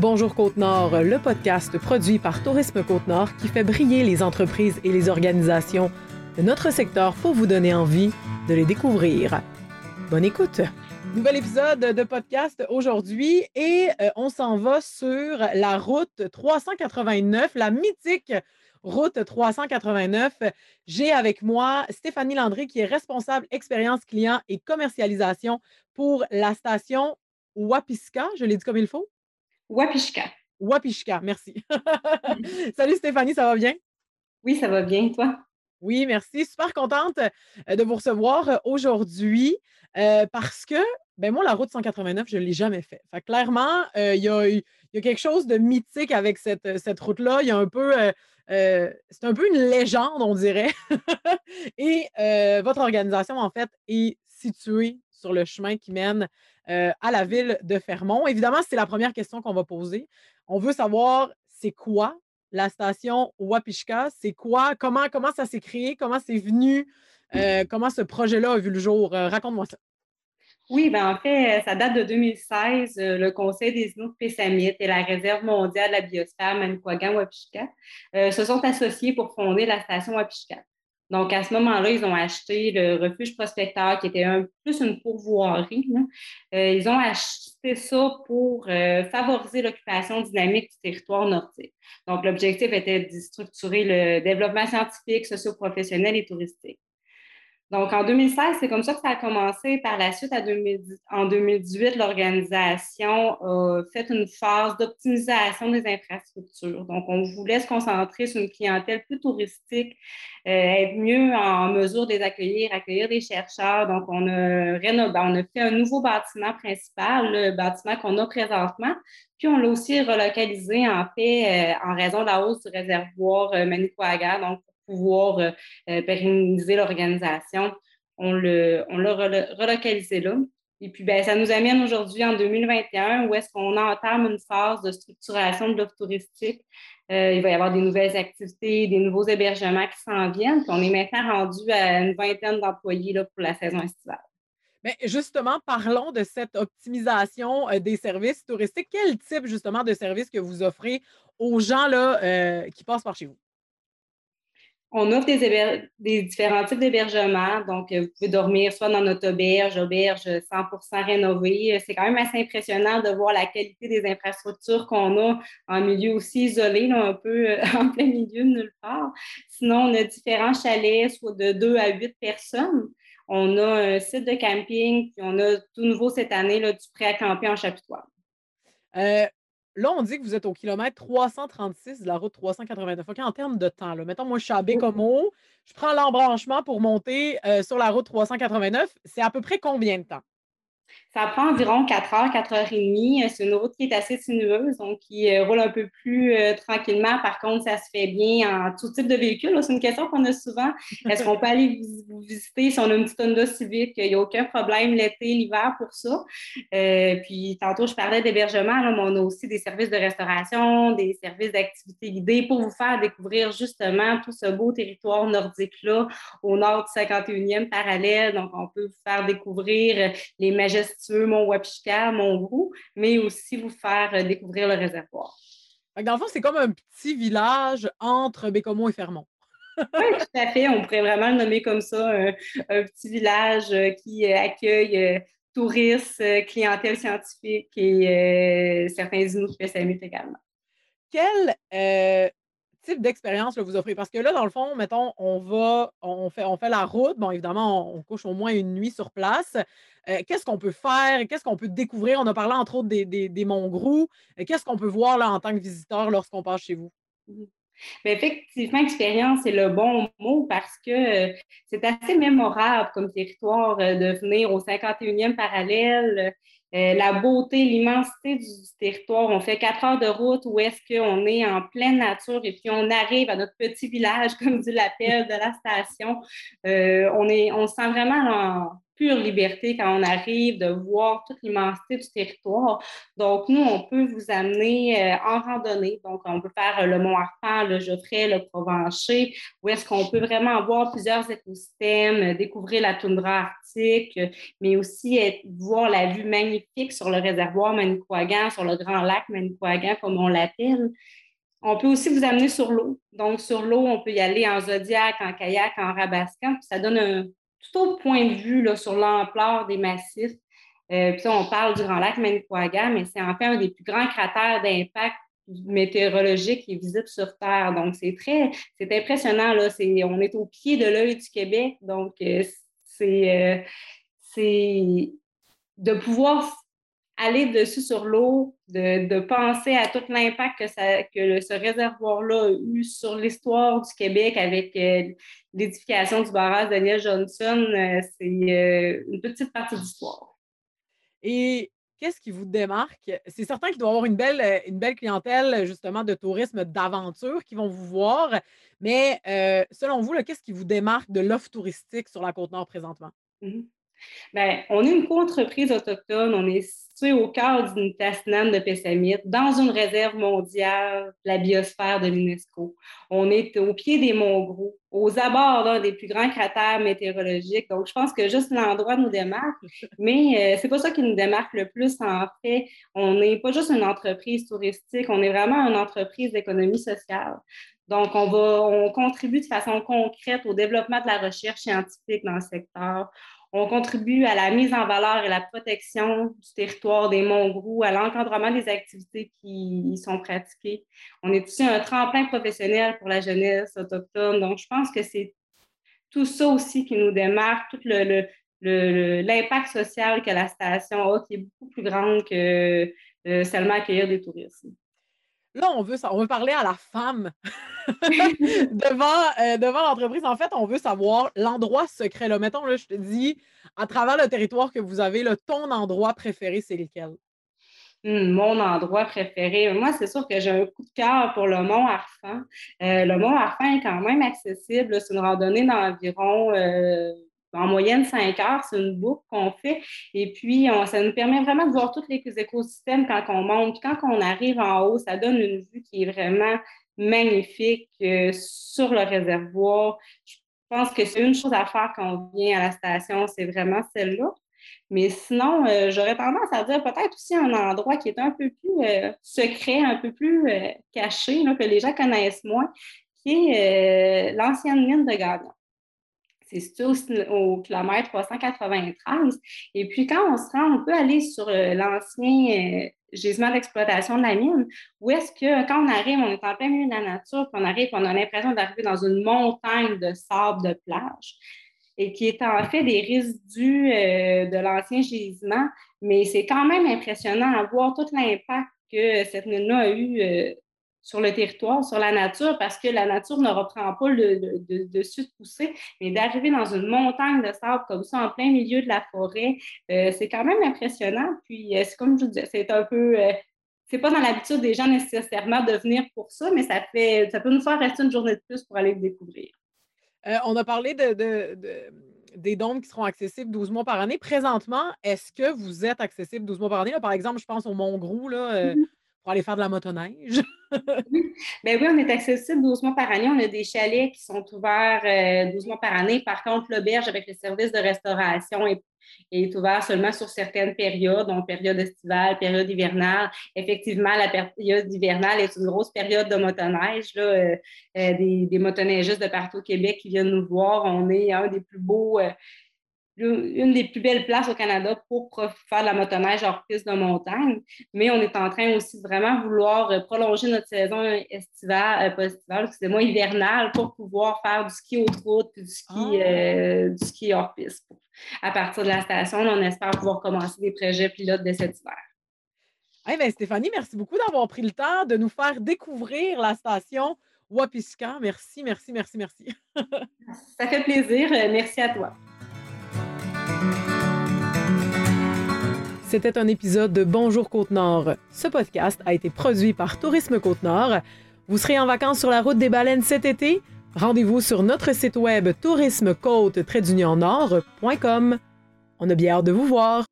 Bonjour Côte-Nord, le podcast produit par Tourisme Côte-Nord qui fait briller les entreprises et les organisations de notre secteur pour vous donner envie de les découvrir. Bonne écoute! Nouvel épisode de podcast aujourd'hui et euh, on s'en va sur la route 389, la mythique route 389. J'ai avec moi Stéphanie Landry qui est responsable expérience client et commercialisation pour la station Wapiska. Je l'ai dit comme il faut? Wapishka. Wapishka, merci. Salut Stéphanie, ça va bien? Oui, ça va bien, toi? Oui, merci. Super contente euh, de vous recevoir euh, aujourd'hui euh, parce que, ben moi, la route 189, je ne l'ai jamais fait. Fait clairement, il y, a, quelque chose de mythique avec cette, cette route-là. Il y a un peu, c'est un peu une légende, on dirait. Et votre organisation, en fait, est située sur le chemin qui mène euh, à la ville de Fermont. Évidemment, c'est la première question qu'on va poser. On veut savoir c'est quoi la station Wapishka, c'est quoi, comment, comment ça s'est créé, comment c'est venu, euh, comment ce projet-là a vu le jour? Euh, raconte-moi ça. Oui, ben en fait, ça date de 2016. le Conseil des Inuits Pessamit et la Réserve mondiale de la biosphère Manicouagan-Wapishka se sont associés pour fonder la station Wapishka. Donc, à ce moment-là, ils ont acheté le refuge prospecteur, qui était un, plus une pourvoirie. Euh, ils ont acheté ça pour euh, favoriser l'occupation dynamique du territoire nordique. Donc, l'objectif était de structurer le développement scientifique, socio-professionnel et touristique. Donc, en 2016, c'est comme ça que ça a commencé. Par la suite, en 2018, l'organisation a fait une phase d'optimisation des infrastructures. Donc, on voulait se concentrer sur une clientèle plus touristique, euh, être mieux en mesure de les accueillir, accueillir des chercheurs. Donc, on a, rénové, on fait un nouveau bâtiment principal, le bâtiment qu'on a présentement. Puis, on l'a aussi relocalisé en fait euh, en raison de la hausse du réservoir euh, pouvoir euh, euh, pérenniser l'organisation. On l'a relocalisé là. Et puis, ben, ça nous amène aujourd'hui en 2021 où est-ce qu'on entame une phase de structuration de l'offre touristique. Euh, il va y avoir des nouvelles activités, des nouveaux hébergements qui s'en viennent. On est maintenant rendu à une vingtaine d'employés pour la saison estivale. Mais justement, parlons de cette optimisation des services touristiques. Quel type justement de services que vous offrez aux gens là, qui passent par chez vous? On offre des, différents types d'hébergements. Donc, euh, vous pouvez dormir soit dans notre auberge, auberge 100% rénovée. C'est quand même assez impressionnant de voir la qualité des infrastructures qu'on a en milieu aussi isolé, un peu euh, en plein milieu de nulle part. Sinon, on a différents chalets, soit de 2 à 8 personnes. On a un site de camping, puis on a tout nouveau cette année là, du prêt à camper en chapitois. Euh, Là, on dit que vous êtes au kilomètre 336 de la route 389. OK, en termes de temps, là, mettons, moi, je suis à Bécomo, je prends l'embranchement pour monter euh, sur la route 389. C'est à peu près combien de temps? Ça prend environ 4 heures, 4 heures et demie. C'est une route qui est assez sinueuse, donc qui euh, roule un peu plus euh, tranquillement. Par contre, ça se fait bien en tout type de véhicule. C'est une question qu'on a souvent. Est-ce qu'on peut aller vous visiter si on a une petite Honda Civic? Il n'y a aucun problème l'été, l'hiver pour ça. Euh, puis tantôt, je parlais d'hébergement, mais on a aussi des services de restauration, des services d'activité guidée pour vous faire découvrir justement tout ce beau territoire nordique-là au nord du 51e parallèle. Donc, on peut vous faire découvrir les majestés mon Wapishka, mon Grou, mais aussi vous faire euh, découvrir le réservoir. Dans le fond, c'est comme un petit village entre Bécomo et Fermont. oui, tout à fait. On pourrait vraiment le nommer comme ça, un, petit village euh, qui euh, accueille touristes, clientèle scientifique et certains Inuits également. Quel type d'expérience vous offrez? Parce que là, dans le fond, mettons, on va, on fait, on fait la route. Bon, évidemment, on, couche au moins une nuit sur place. Euh, qu'est-ce qu'on peut faire? Qu'est-ce qu'on peut découvrir? On a parlé entre autres des, des, des euh, Qu'est-ce qu'on peut voir là en tant que visiteur lorsqu'on passe chez vous? Mmh. effectivement, expérience, c'est le bon mot parce que euh, c'est assez mémorable comme territoire de venir au 51e parallèle. La beauté, l'immensité du territoire. On fait quatre heures de route où est-ce qu'on est en pleine nature et puis on arrive à notre petit village, comme dit l'appel de la station. on, est, on se sent vraiment en, pure liberté quand on arrive de voir toute l'immensité du territoire. Donc, nous, on peut vous amener euh, en randonnée. Donc, on peut faire le Mont Arpent, le Geoffrey, le Provencher, où est-ce qu'on peut vraiment voir plusieurs écosystèmes, découvrir la toundra arctique, mais aussi voir la vue magnifique magnifique sur le réservoir Manicouagan, sur le grand lac Manicouagan, comme on l'appelle. On peut aussi vous amener sur l'eau. Donc, sur l'eau, on peut y aller en zodiac, en kayak, en rabascan. ça donne un tout autre point de vue là, sur l'ampleur des massifs. Euh, puis on parle du Grand Lac Manicouagan, mais c'est en fait un des plus grands cratères d'impact météorologique qui est visible sur Terre. Donc, c'est très, c'est impressionnant. Là. on est au pied de l'œil du Québec. Donc, euh, c'est, euh, c'est de pouvoir aller dessus sur l'eau, de, penser à tout l'impact que, ça, que ce réservoir-là a eu sur l'histoire du Québec avec euh, l'édification du barrage Daniel Johnson, c'est une petite partie de l'histoire. Et qu'est-ce qui vous démarque? C'est certain qu'il doit y avoir une belle, euh, une belle clientèle, justement, de tourisme d'aventure qui vont vous voir. Mais euh, selon vous, qu'est-ce qui vous démarque de l'offre touristique sur la Côte-Nord présentement? Mmh Bien, on est une co-entreprise autochtone. On est situé au cœur d'une tasnane de Pessamite, dans une réserve mondiale, la biosphère de l'UNESCO. On est au pied des Monts Gros, aux abords des plus grands cratères météorologiques. Donc, je pense que juste l'endroit nous démarque, mais euh, c'est pas ça qui nous démarque le plus. En fait, on n'est pas juste une entreprise touristique, on est vraiment une entreprise d'économie sociale. Donc, on, va, on contribue de façon concrète au développement de la recherche scientifique dans le secteur. On contribue à la mise en valeur et la protection du territoire des Monts à l'encadrement des activités qui y sont pratiquées. On est aussi un tremplin professionnel pour la jeunesse autochtone. Donc, je pense que c'est tout ça aussi qui nous démarque, tout l'impact social que la station a, qui est beaucoup plus grand que euh, seulement accueillir des touristes. Là, on veut, on veut parler à la femme devant, euh, devant l'entreprise. En fait, on veut savoir l'endroit secret. Là. Mettons, là, je te dis, à travers le territoire que vous avez, là, ton endroit préféré, c'est lequel? Hmm, mon endroit préféré. Moi, c'est sûr que j'ai un coup de cœur pour le Mont Arfan. Euh, le Mont Arfan est quand même accessible. C'est une randonnée d'environ euh, en moyenne cinq heures, c'est une boucle qu'on fait. Et puis, ça nous permet vraiment de voir tous les écosystèmes quand on monte. Quand on arrive en haut, ça donne une vue qui est vraiment magnifique euh, sur le réservoir. Je pense que c'est une chose à faire quand on vient à la station, c'est vraiment celle-là. Mais sinon, euh, j'aurais tendance à dire peut-être aussi un endroit qui est un peu plus euh, secret, un peu plus caché, que les gens connaissent moins, qui est l'ancienne mine de Gabion. C'est situé au, kilomètre 393. Et puis, quand on se rend, on peut aller sur euh, l'ancien euh, gisement d'exploitation de la mine, où est-ce que quand on arrive, on est en plein milieu de la nature, puis on arrive, on a l'impression d'arriver dans une montagne de sable de plage, et qui est en fait des résidus euh, de l'ancien gisement, mais c'est quand même impressionnant à voir tout l'impact que cette mine-là a eu sur le territoire, sur la nature, parce que la nature ne reprend pas le, dessus de pousser, mais d'arriver dans une montagne de sable comme ça, en plein milieu de la forêt, euh, c'est quand même impressionnant. Puis, euh, c'est comme je vous disais, c'est un peu. Euh, c'est pas dans l'habitude des gens nécessairement de venir pour ça, mais ça, fait, ça peut nous faire rester une journée de plus pour aller le découvrir. on a parlé de, des dômes qui seront accessibles 12 mois par année. Présentement, est-ce que vous êtes accessible 12 mois par année? par exemple, je pense au Mont-Grou, là, mm-hmm pour aller faire de la motoneige. oui. Ben oui, on est accessible 12 mois par année. On a des chalets qui sont ouverts 12 euh, mois par année. Par contre, l'auberge avec le service de restauration est, est ouvert seulement sur certaines périodes, donc période estivale, période hivernale. Effectivement, la période hivernale est une grosse période de motoneige. Là, euh, euh, des, des motoneigistes de partout au Québec qui viennent nous voir. On est un des plus beaux une des plus belles places au Canada pour faire de la motoneige hors piste de montagne. Mais on est en train aussi de vraiment vouloir euh, prolonger notre saison estivale, euh, pas estivale, excusez-moi, hivernale pour pouvoir faire du ski haute route et du ski, ah. euh, du ski hors piste. À partir de la station, on espère pouvoir commencer des projets pilotes dès cet hiver. Eh bien, Stéphanie, merci beaucoup d'avoir pris le temps de nous faire découvrir la station Wapiscan. Merci, merci, merci, merci. Ça fait plaisir. Merci à toi. C'était un épisode de Bonjour Côte-Nord. Ce podcast a été produit par Tourisme Côte-Nord. Vous serez en vacances sur la route des baleines cet été? Rendez-vous sur notre site web tourismecôte-nord.com. On a bien hâte de vous voir.